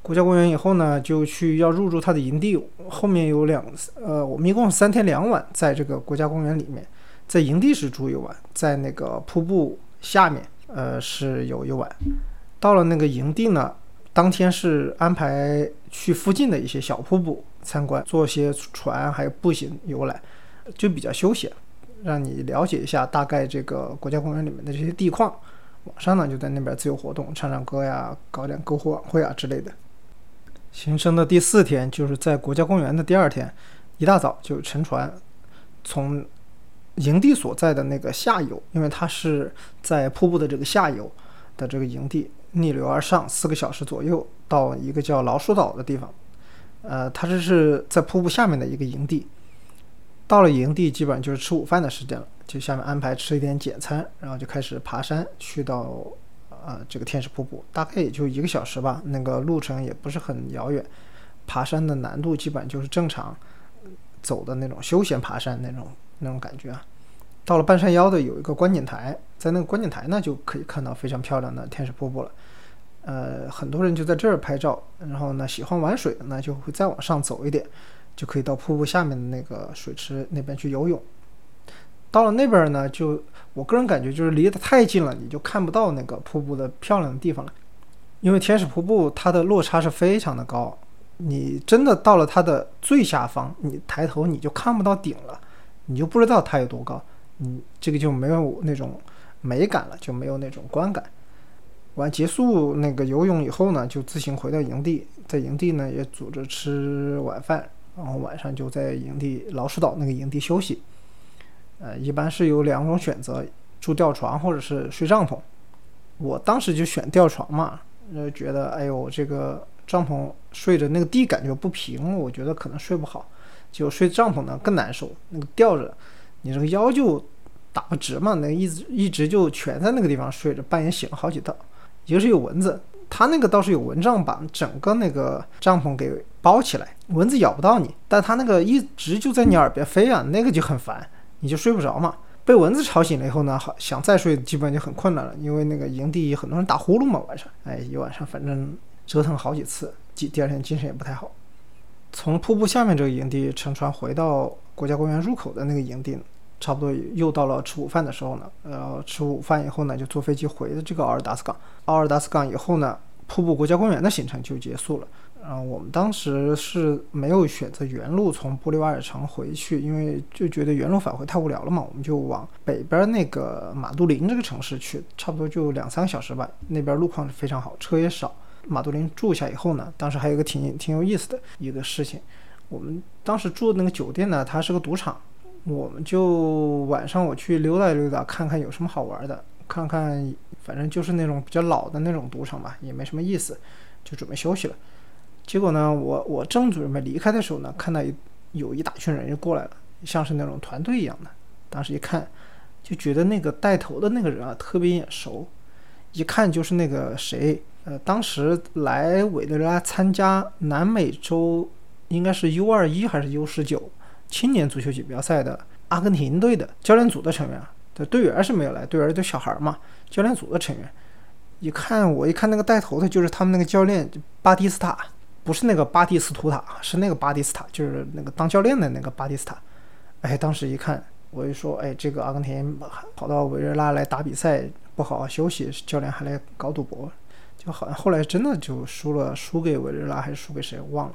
国家公园以后呢，就去要入住他的营地。后面有两呃，我们一共三天两晚在这个国家公园里面，在营地是住一晚，在那个瀑布下面呃是有一晚。到了那个营地呢，当天是安排去附近的一些小瀑布参观，坐些船还有步行游览，就比较休闲，让你了解一下大概这个国家公园里面的这些地况。晚上呢就在那边自由活动，唱唱歌呀，搞点篝火晚会啊之类的。行程的第四天就是在国家公园的第二天，一大早就乘船从营地所在的那个下游，因为它是在瀑布的这个下游的这个营地，逆流而上四个小时左右到一个叫老鼠岛的地方。呃，它这是在瀑布下面的一个营地。到了营地，基本上就是吃午饭的时间了，就下面安排吃一点简餐，然后就开始爬山去到。啊，这个天使瀑布大概也就一个小时吧，那个路程也不是很遥远，爬山的难度基本上就是正常走的那种休闲爬山那种那种感觉啊。到了半山腰的有一个观景台，在那个观景台呢就可以看到非常漂亮的天使瀑布了。呃，很多人就在这儿拍照，然后呢喜欢玩水的呢就会再往上走一点，就可以到瀑布下面的那个水池那边去游泳。到了那边呢，就我个人感觉就是离得太近了，你就看不到那个瀑布的漂亮的地方了。因为天使瀑布它的落差是非常的高，你真的到了它的最下方，你抬头你就看不到顶了，你就不知道它有多高，你这个就没有那种美感了，就没有那种观感。完结束那个游泳以后呢，就自行回到营地，在营地呢也组织吃晚饭，然后晚上就在营地老鼠岛那个营地休息。呃，一般是有两种选择，住吊床或者是睡帐篷。我当时就选吊床嘛，就觉得哎呦，这个帐篷睡着那个地感觉不平，我觉得可能睡不好。就睡帐篷呢更难受，那个吊着，你这个腰就打不直嘛，那一直一直就蜷在那个地方睡着，半夜醒了好几道。一个是有蚊子，它那个倒是有蚊帐把整个那个帐篷给包起来，蚊子咬不到你，但它那个一直就在你耳边飞啊，那个就很烦。你就睡不着嘛，被蚊子吵醒了以后呢，好想再睡基本就很困难了，因为那个营地很多人打呼噜嘛，晚上，哎，一晚上反正折腾好几次，第第二天精神也不太好。从瀑布下面这个营地乘船回到国家公园入口的那个营地，差不多又到了吃午饭的时候呢，呃，吃午饭以后呢，就坐飞机回的这个奥尔达斯港。奥尔达斯港以后呢，瀑布国家公园的行程就结束了。啊，我们当时是没有选择原路从布里瓦尔城回去，因为就觉得原路返回太无聊了嘛，我们就往北边那个马杜林这个城市去，差不多就两三个小时吧。那边路况是非常好，车也少。马杜林住下以后呢，当时还有一个挺挺有意思的一个事情，我们当时住的那个酒店呢，它是个赌场，我们就晚上我去溜达溜达，看看有什么好玩的，看看反正就是那种比较老的那种赌场吧，也没什么意思，就准备休息了。结果呢，我我正准备离开的时候呢，看到一有一大群人就过来了，像是那种团队一样的。当时一看，就觉得那个带头的那个人啊特别眼熟，一看就是那个谁，呃，当时来委内瑞拉参加南美洲应该是 U 二一还是 U 十九青年足球锦标赛的阿根廷队的教练组的成员，对队员是没有来，队员都小孩嘛，教练组的成员，一看我一看那个带头的就是他们那个教练巴蒂斯塔。不是那个巴蒂斯图塔，是那个巴蒂斯塔，就是那个当教练的那个巴蒂斯塔。哎，当时一看，我就说，哎，这个阿根廷跑到委内瑞拉来打比赛，不好好休息，教练还来搞赌博，就好像后来真的就输了，输给委内瑞拉还是输给谁，我忘了。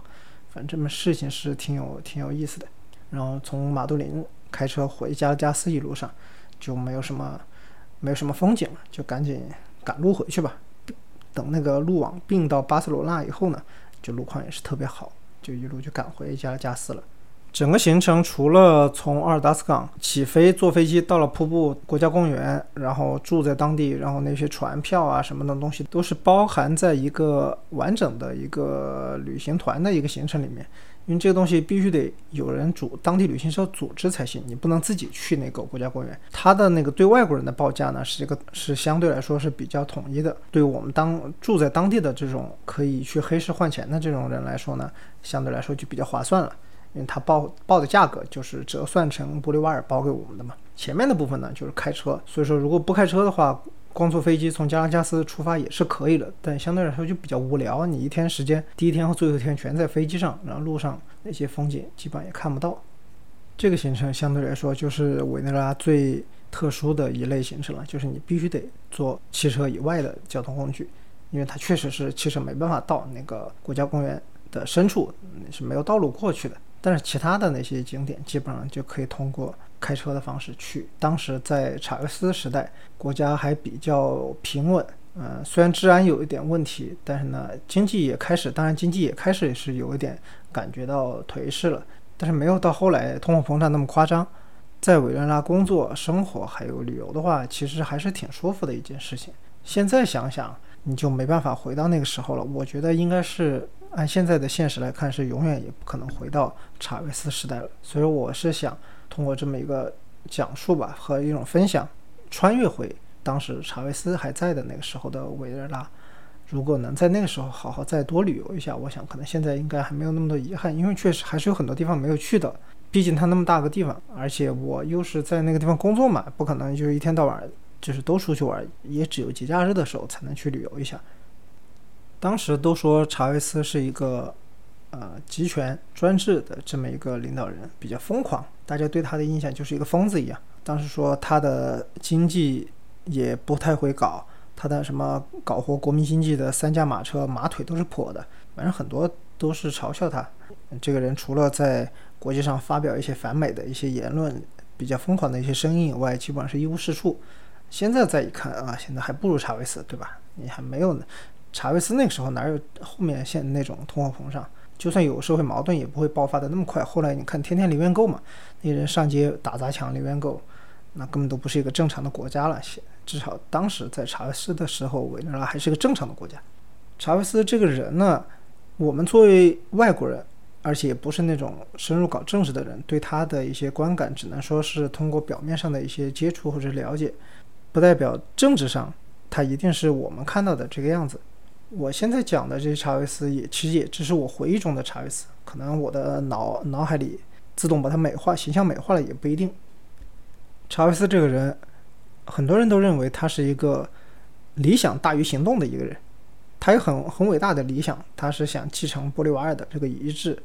反正这么事情是挺有挺有意思的。然后从马杜林开车回加拉加斯，一路上就没有什么没有什么风景了，就赶紧赶路回去吧。等那个路网并到巴塞罗那以后呢？就路况也是特别好，就一路就赶回加拉加斯了。整个行程除了从阿尔达斯港起飞坐飞机到了瀑布国家公园，然后住在当地，然后那些船票啊什么的东西都是包含在一个完整的一个旅行团的一个行程里面。因为这个东西必须得有人组，当地旅行社组织才行，你不能自己去那个国家公园。它的那个对外国人的报价呢，是一个是相对来说是比较统一的。对我们当住在当地的这种可以去黑市换钱的这种人来说呢，相对来说就比较划算了，因为他报报的价格就是折算成玻利瓦尔包给我们的嘛。前面的部分呢就是开车，所以说如果不开车的话。光坐飞机从加拉加斯出发也是可以的，但相对来说就比较无聊。你一天时间，第一天和最后一天全在飞机上，然后路上那些风景基本上也看不到。这个行程相对来说就是委内瑞拉最特殊的一类行程了，就是你必须得坐汽车以外的交通工具，因为它确实是汽车没办法到那个国家公园的深处，是没有道路过去的。但是其他的那些景点基本上就可以通过。开车的方式去，当时在查韦斯时代，国家还比较平稳，嗯，虽然治安有一点问题，但是呢，经济也开始，当然经济也开始也是有一点感觉到颓势了，但是没有到后来通货膨胀那么夸张。在委内瑞拉工作、生活还有旅游的话，其实还是挺舒服的一件事情。现在想想，你就没办法回到那个时候了。我觉得应该是按现在的现实来看，是永远也不可能回到查韦斯时代了。所以我是想。通过这么一个讲述吧，和一种分享，穿越回当时查韦斯还在的那个时候的委内瑞拉。如果能在那个时候好好再多旅游一下，我想可能现在应该还没有那么多遗憾，因为确实还是有很多地方没有去的。毕竟它那么大个地方，而且我又是在那个地方工作嘛，不可能就是一天到晚就是都出去玩，也只有节假日的时候才能去旅游一下。当时都说查韦斯是一个。呃，集权专制的这么一个领导人比较疯狂，大家对他的印象就是一个疯子一样。当时说他的经济也不太会搞，他的什么搞活国民经济的三驾马车马腿都是跛的，反正很多都是嘲笑他。这个人除了在国际上发表一些反美的一些言论，比较疯狂的一些声音以外，基本上是一无是处。现在再一看啊，现在还不如查韦斯，对吧？你还没有查韦斯那个时候哪有后面现那种通货膨胀？就算有社会矛盾，也不会爆发的那么快。后来你看，天天零元购嘛，那人上街打砸抢零元购，那根本都不是一个正常的国家了。至少当时在查韦斯的时候，委内瑞拉还是个正常的国家。查韦斯这个人呢，我们作为外国人，而且也不是那种深入搞政治的人，对他的一些观感，只能说是通过表面上的一些接触或者了解，不代表政治上他一定是我们看到的这个样子。我现在讲的这些查韦斯，也其实也只是我回忆中的查韦斯，可能我的脑脑海里自动把它美化、形象美化了也不一定。查韦斯这个人，很多人都认为他是一个理想大于行动的一个人，他有很很伟大的理想，他是想继承玻利瓦尔的这个遗志。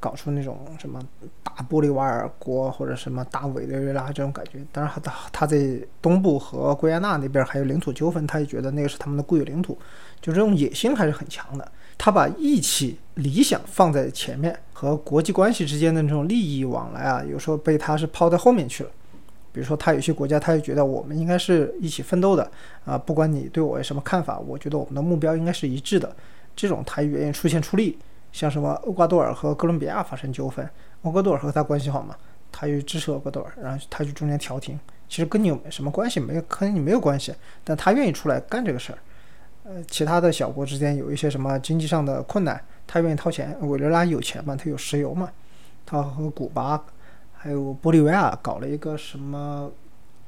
搞出那种什么大玻利瓦尔国或者什么大委内瑞拉这种感觉，当然他他在东部和圭亚那那边还有领土纠纷，他也觉得那个是他们的固有领土，就这种野心还是很强的。他把义气、理想放在前面，和国际关系之间的这种利益往来啊，有时候被他是抛在后面去了。比如说，他有些国家，他就觉得我们应该是一起奋斗的啊，不管你对我有什么看法，我觉得我们的目标应该是一致的。这种他愿意出钱出力。像什么厄瓜多尔和哥伦比亚发生纠纷，厄瓜多尔和他关系好嘛，他又支持厄瓜多尔，然后他去中间调停，其实跟你有什么关系？没有，跟你没有关系，但他愿意出来干这个事儿。呃，其他的小国之间有一些什么经济上的困难，他愿意掏钱。委内瑞拉有钱嘛，他有石油嘛，他和古巴还有玻利维亚搞了一个什么？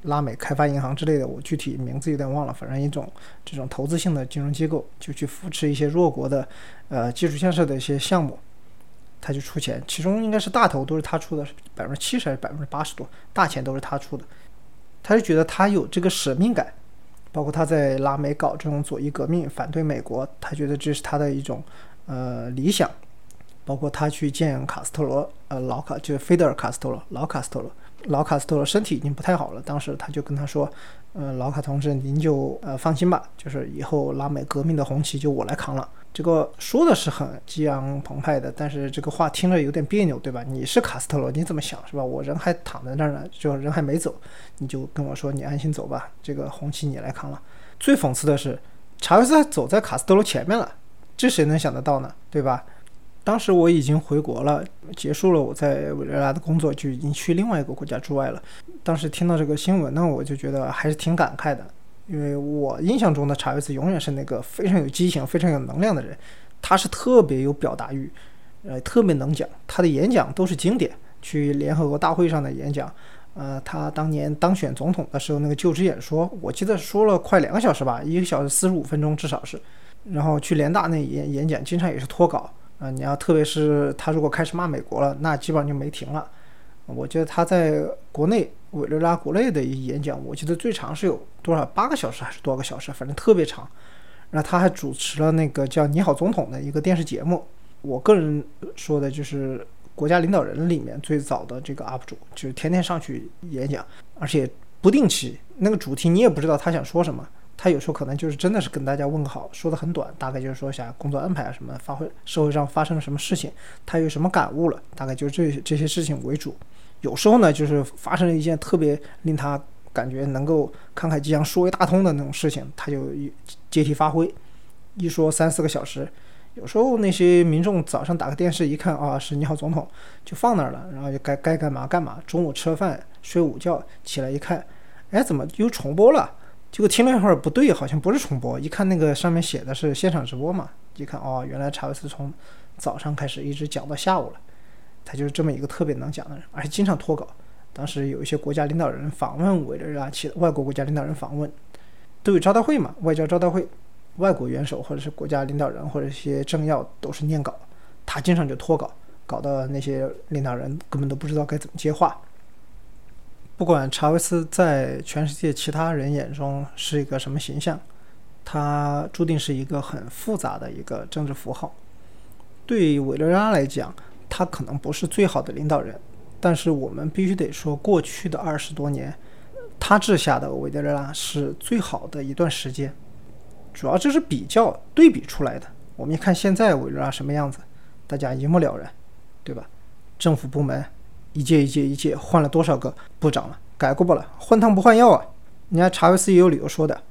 拉美开发银行之类的，我具体名字有点忘了，反正一种这种投资性的金融机构，就去扶持一些弱国的，呃，基础建设的一些项目，他就出钱，其中应该是大头都是他出的，百分之七十还是百分之八十多，大钱都是他出的，他就觉得他有这个使命感，包括他在拉美搞这种左翼革命，反对美国，他觉得这是他的一种呃理想，包括他去见卡斯特罗，呃，老卡就是菲德尔卡斯特罗，老卡斯特罗。老卡斯特罗身体已经不太好了，当时他就跟他说：“呃，老卡同志，您就呃放心吧，就是以后拉美革命的红旗就我来扛了。”这个说的是很激昂澎湃的，但是这个话听着有点别扭，对吧？你是卡斯特罗，你怎么想是吧？我人还躺在那儿呢，就人还没走，你就跟我说你安心走吧，这个红旗你来扛了。最讽刺的是，查韦斯走在卡斯特罗前面了，这谁能想得到呢？对吧？当时我已经回国了，结束了我在委内瑞拉的工作，就已经去另外一个国家驻外了。当时听到这个新闻呢，我就觉得还是挺感慨的，因为我印象中的查韦斯永远是那个非常有激情、非常有能量的人，他是特别有表达欲，呃，特别能讲，他的演讲都是经典。去联合国大会上的演讲，呃，他当年当选总统的时候那个就职演说，我记得说了快两个小时吧，一个小时四十五分钟至少是。然后去联大那演演讲，经常也是脱稿。啊，你要特别是他如果开始骂美国了，那基本上就没停了。我觉得他在国内委内瑞拉国内的一演讲，我记得最长是有多少八个小时还是多少个小时，反正特别长。然后他还主持了那个叫《你好总统》的一个电视节目。我个人说的就是国家领导人里面最早的这个 UP 主，就是天天上去演讲，而且不定期，那个主题你也不知道他想说什么。他有时候可能就是真的是跟大家问个好，说的很短，大概就是说一下工作安排啊什么，发挥社会上发生了什么事情，他有什么感悟了，大概就是这这些事情为主。有时候呢，就是发生了一件特别令他感觉能够慷慨激昂、说一大通的那种事情，他就借题发挥，一说三四个小时。有时候那些民众早上打个电视一看啊，是你好总统，就放那儿了，然后就该该干嘛干嘛。中午吃了饭睡午觉起来一看，哎，怎么又重播了？结果听了一会儿不对，好像不是重播。一看那个上面写的是现场直播嘛，一看哦，原来查韦斯从早上开始一直讲到下午了。他就是这么一个特别能讲的人，而且经常脱稿。当时有一些国家领导人访问委内瑞拉，其外国国家领导人访问都有招待会嘛，外交招待会，外国元首或者是国家领导人或者一些政要都是念稿，他经常就脱稿，搞得那些领导人根本都不知道该怎么接话。不管查韦斯在全世界其他人眼中是一个什么形象，他注定是一个很复杂的一个政治符号。对委内瑞拉来讲，他可能不是最好的领导人，但是我们必须得说，过去的二十多年，他治下的委内瑞拉是最好的一段时间。主要就是比较对比出来的。我们一看现在委内瑞拉什么样子，大家一目了然，对吧？政府部门。一届一届一届换了多少个部长了？改过不了，换汤不换药啊！你看查韦斯也有理由说的，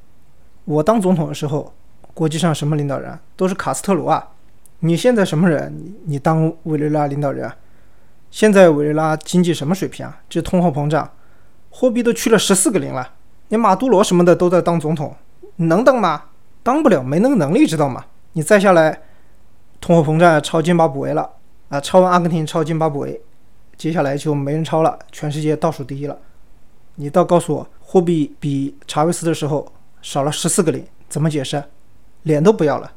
我当总统的时候，国际上什么领导人都是卡斯特罗啊！你现在什么人？你你当委内瑞拉领导人啊？现在委内瑞拉经济什么水平啊？这通货膨胀，货币都去了十四个零了。你马杜罗什么的都在当总统，能当吗？当不了，没那个能力，知道吗？你再下来，通货膨胀超津巴布韦了啊！超完阿根廷，超津巴布韦。接下来就没人超了，全世界倒数第一了。你倒告诉我，货币比查韦斯的时候少了十四个零，怎么解释？脸都不要了。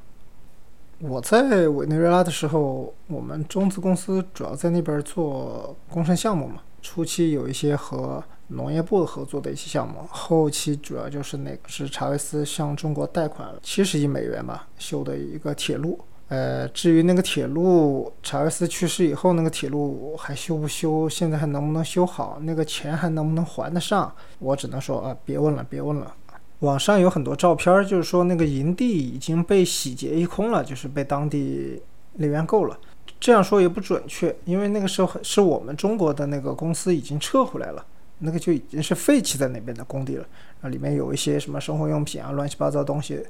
我在委内瑞拉的时候，我们中资公司主要在那边做工程项目嘛。初期有一些和农业部合作的一些项目，后期主要就是那个是查韦斯向中国贷款七十亿美元吧，修的一个铁路。呃，至于那个铁路，查韦斯去世以后，那个铁路还修不修？现在还能不能修好？那个钱还能不能还得上？我只能说啊，别问了，别问了。网上有很多照片，就是说那个营地已经被洗劫一空了，就是被当地里员购了。这样说也不准确，因为那个时候是我们中国的那个公司已经撤回来了，那个就已经是废弃在那边的工地了。啊，里面有一些什么生活用品啊，乱七八糟东西。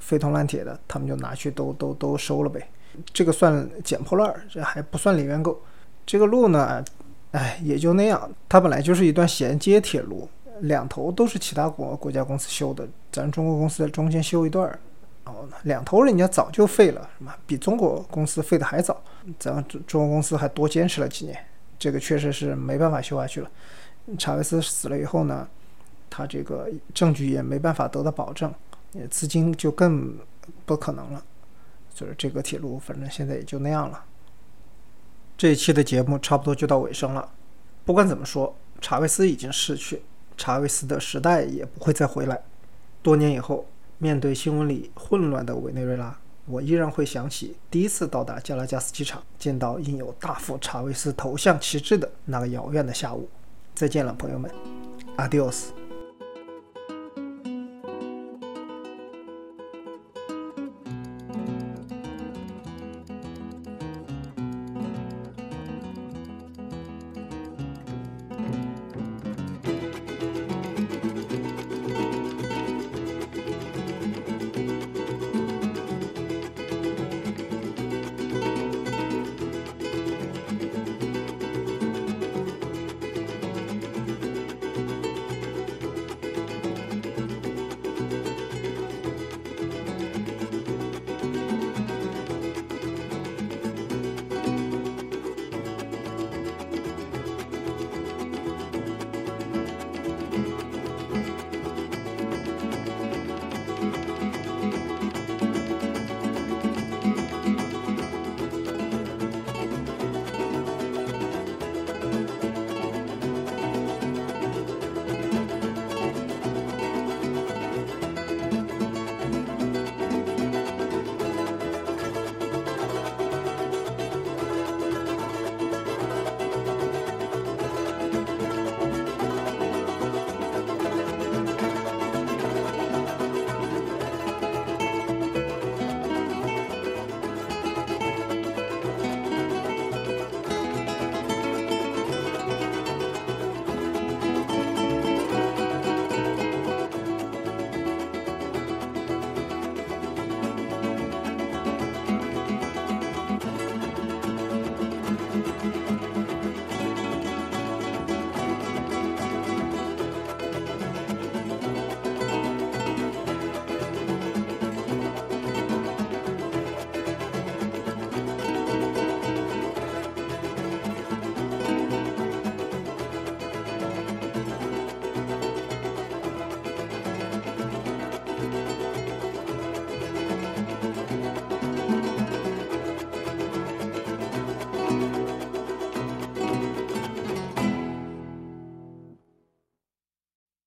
废铜烂铁的，他们就拿去都都都收了呗。这个算捡破烂儿，这还不算零元购。这个路呢，哎，也就那样。它本来就是一段衔接铁路，两头都是其他国国家公司修的，咱中国公司在中间修一段儿。然后呢，两头人家早就废了，什么比中国公司废的还早。咱们中中国公司还多坚持了几年，这个确实是没办法修下去了。查韦斯死了以后呢，他这个证据也没办法得到保证。资金就更不可能了，就是这个铁路，反正现在也就那样了。这一期的节目差不多就到尾声了。不管怎么说，查韦斯已经逝去，查韦斯的时代也不会再回来。多年以后，面对新闻里混乱的委内瑞拉，我依然会想起第一次到达加拉加斯机场，见到印有大副查韦斯头像旗帜的那个遥远的下午。再见了，朋友们，Adios。